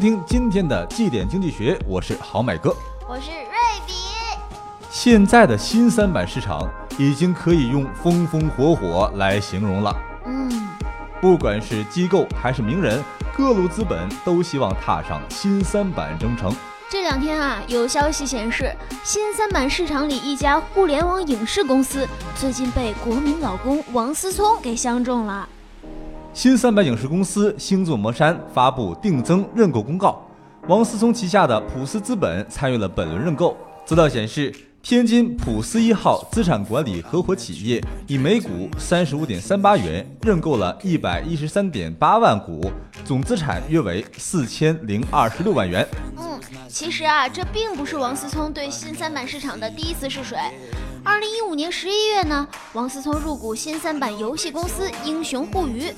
收听今天的绩点经济学，我是好买哥，我是瑞比。现在的新三板市场已经可以用风风火火来形容了。嗯，不管是机构还是名人，各路资本都希望踏上新三板征程。这两天啊，有消息显示，新三板市场里一家互联网影视公司最近被国民老公王思聪给相中了。新三板影视公司星座魔山发布定增认购公告，王思聪旗下的普思资本参与了本轮认购。资料显示。天津普思一号资产管理合伙企业以每股三十五点三八元认购了一百一十三点八万股，总资产约为四千零二十六万元。嗯，其实啊，这并不是王思聪对新三板市场的第一次试水。二零一五年十一月呢，王思聪入股新三板游戏公司英雄互娱，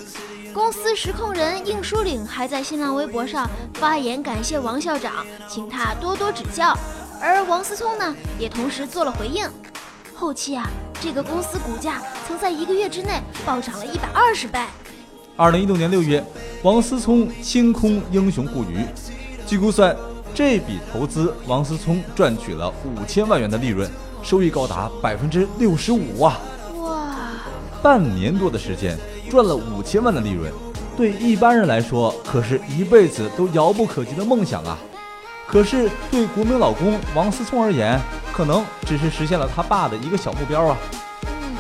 公司实控人应书岭还在新浪微博上发言感谢王校长，请他多多指教。而王思聪呢，也同时做了回应。后期啊，这个公司股价曾在一个月之内暴涨了一百二十倍。二零一六年六月，王思聪清空英雄互娱，据估算，这笔投资王思聪赚取了五千万元的利润，收益高达百分之六十五啊！哇，半年多的时间赚了五千万的利润，对一般人来说可是一辈子都遥不可及的梦想啊！可是对国民老公王思聪而言，可能只是实现了他爸的一个小目标啊。嗯，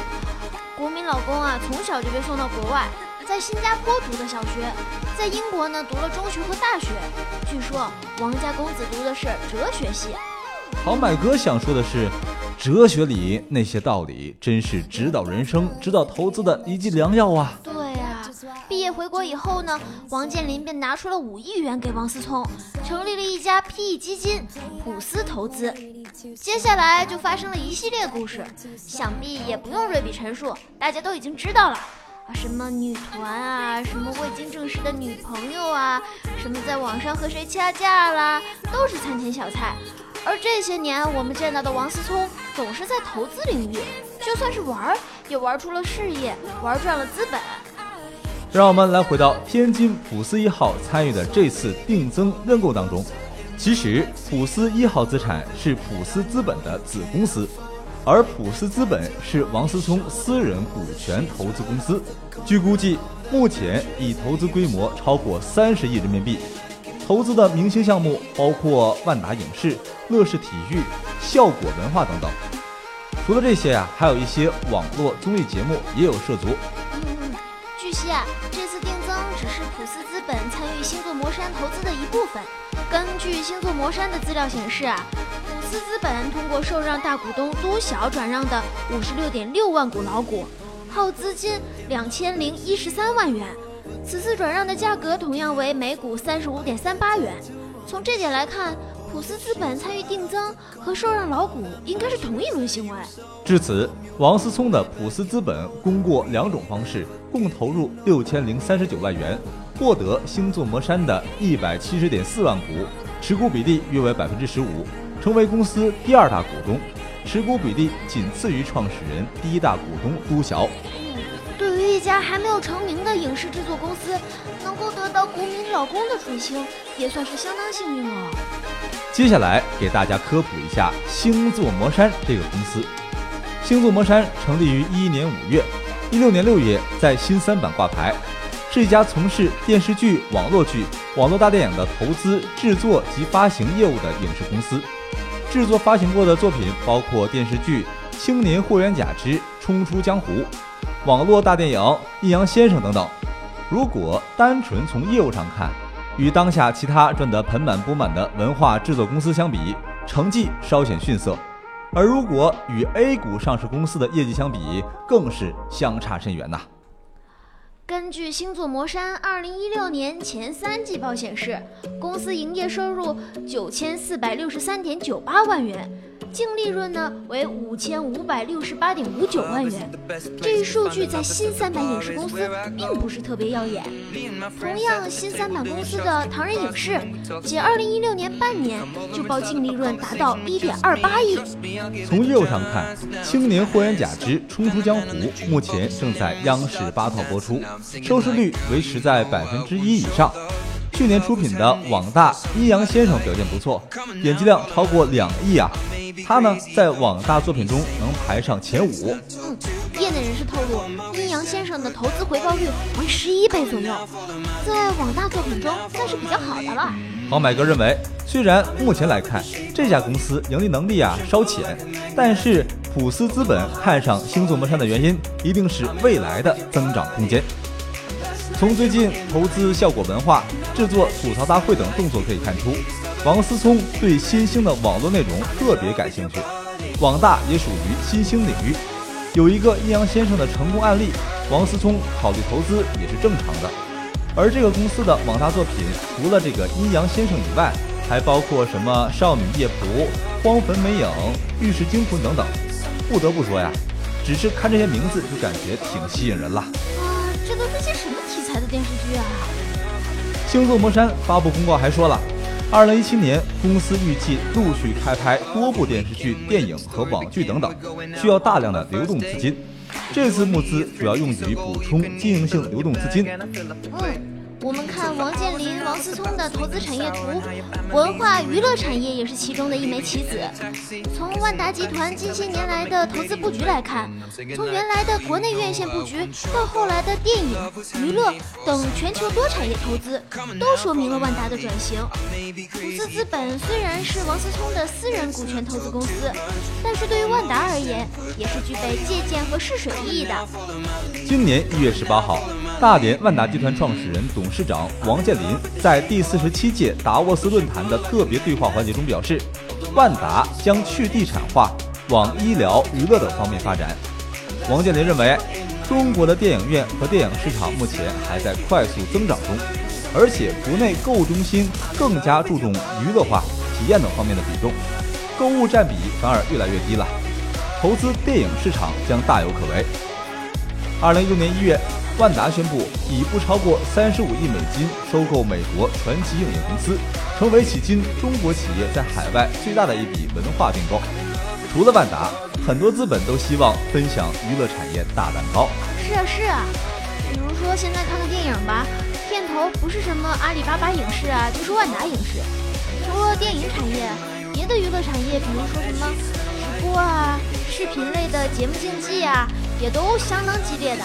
国民老公啊，从小就被送到国外，在新加坡读的小学，在英国呢读了中学和大学。据说王家公子读的是哲学系。好买哥想说的是，哲学里那些道理，真是指导人生、指导投资的一剂良药啊。对啊毕业回国以后呢，王健林便拿出了五亿元给王思聪，成立了一家 PE 基金普思投资。接下来就发生了一系列故事，想必也不用瑞比陈述，大家都已经知道了啊，什么女团啊，什么未经证实的女朋友啊，什么在网上和谁掐架啦，都是餐前小菜。而这些年我们见到的王思聪，总是在投资领域，就算是玩儿，也玩出了事业，玩赚了资本。让我们来回到天津普思一号参与的这次定增认购当中。其实，普思一号资产是普思资本的子公司，而普思资本是王思聪私人股权投资公司。据估计，目前已投资规模超过三十亿人民币，投资的明星项目包括万达影视、乐视体育、效果文化等等。除了这些啊，还有一些网络综艺节目也有涉足。据悉啊，这次定增只是普思资本参与星座魔山投资的一部分。根据星座魔山的资料显示啊，普思资本通过受让大股东都小转让的五十六点六万股老股，耗资金两千零一十三万元。此次转让的价格同样为每股三十五点三八元。从这点来看。普思资本参与定增和受让老股应该是同一轮行为。至此，王思聪的普思资本通过两种方式共投入六千零三十九万元，获得星座魔山的一百七十点四万股，持股比例约为百分之十五，成为公司第二大股东，持股比例仅次于创始人第一大股东都晓。一家还没有成名的影视制作公司，能够得到国民老公的垂青，也算是相当幸运了。接下来给大家科普一下星座魔山这个公司。星座魔山成立于一一年五月，一六年六月在新三板挂牌，是一家从事电视剧、网络剧、网络大电影的投资、制作及发行业务的影视公司。制作发行过的作品包括电视剧《青年霍元甲之冲出江湖》，网络大电影《阴阳先生》等等。如果单纯从业务上看，与当下其他赚得盆满钵满的文化制作公司相比，成绩稍显逊色；而如果与 A 股上市公司的业绩相比，更是相差甚远呐。根据星座魔山二零一六年前三季报显示，公司营业收入九千四百六十三点九八万元。净利润呢为五千五百六十八点五九万元，这一数据在新三板影视公司并不是特别耀眼。同样，新三板公司的唐人影视，仅二零一六年半年就报净利润达到一点二八亿。从业务上看，《青年霍元甲之冲出江湖》目前正在央视八套播出，收视率维持在百分之一以上。去年出品的网大阴阳先生表现不错，点击量超过两亿啊！他呢，在网大作品中能排上前五。嗯，业内人士透露，阴阳先生的投资回报率为十一倍左右，在网大作品中算是比较好的了。好买哥认为，虽然目前来看这家公司盈利能力啊稍浅，但是普思资本看上星座魔山的原因，一定是未来的增长空间。从最近投资效果文化、制作吐槽大会等动作可以看出，王思聪对新兴的网络内容特别感兴趣。网大也属于新兴领域，有一个阴阳先生的成功案例，王思聪考虑投资也是正常的。而这个公司的网大作品，除了这个阴阳先生以外，还包括什么少女夜蒲、荒坟美影、玉石惊魂等等。不得不说呀，只是看这些名字就感觉挺吸引人了。这都是些什电视剧啊？星座魔山发布公告还说了，二零一七年公司预计陆续开拍多部电视剧、电影和网剧等等，需要大量的流动资金。这次募资主要用于补充经营性流动资金。嗯。我们看王健林、王思聪的投资产业图，文化娱乐产业也是其中的一枚棋子。从万达集团近些年来的投资布局来看，从原来的国内院线布局到后来的电影、娱乐等全球多产业投资，都说明了万达的转型。普思资本虽然是王思聪的私人股权投资公司，但是对于万达而言，也是具备借鉴和试水意义的。今年一月十八号。大连万达集团创始人、董事长王健林在第四十七届达沃斯论坛的特别对话环节中表示，万达将去地产化，往医疗、娱乐等方面发展。王健林认为，中国的电影院和电影市场目前还在快速增长中，而且国内购物中心更加注重娱乐化、体验等方面的比重，购物占比反而越来越低了。投资电影市场将大有可为。二零一六年一月。万达宣布以不超过三十五亿美金收购美国传奇影业公司，成为迄今中国企业在海外最大的一笔文化并购。除了万达，很多资本都希望分享娱乐产业大蛋糕。是啊是啊，比如说现在看个电影吧，片头不是什么阿里巴巴影视啊，就是万达影视。除了电影产业，别的娱乐产业，比如说什么直播啊、视频类的节目竞技啊，也都相当激烈的。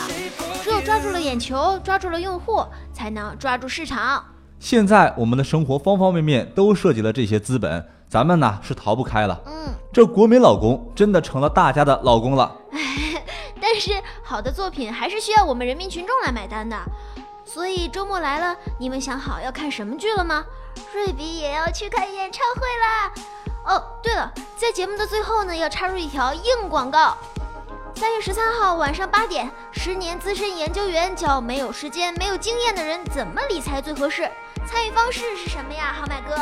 只有抓住了眼球，抓住了用户，才能抓住市场。现在我们的生活方方面面都涉及了这些资本，咱们呢是逃不开了。嗯，这国民老公真的成了大家的老公了。但是好的作品还是需要我们人民群众来买单的。所以周末来了，你们想好要看什么剧了吗？瑞比也要去看演唱会啦！哦，对了，在节目的最后呢，要插入一条硬广告。三月十三号晚上八点，十年资深研究员教没有时间、没有经验的人怎么理财最合适。参与方式是什么呀，好买哥？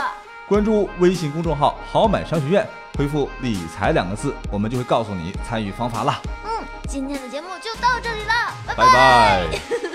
关注微信公众号“好买商学院”，回复“理财”两个字，我们就会告诉你参与方法了。嗯，今天的节目就到这里了，拜拜。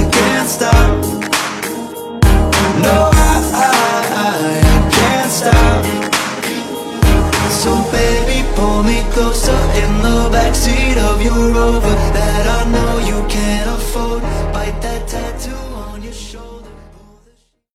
you're over.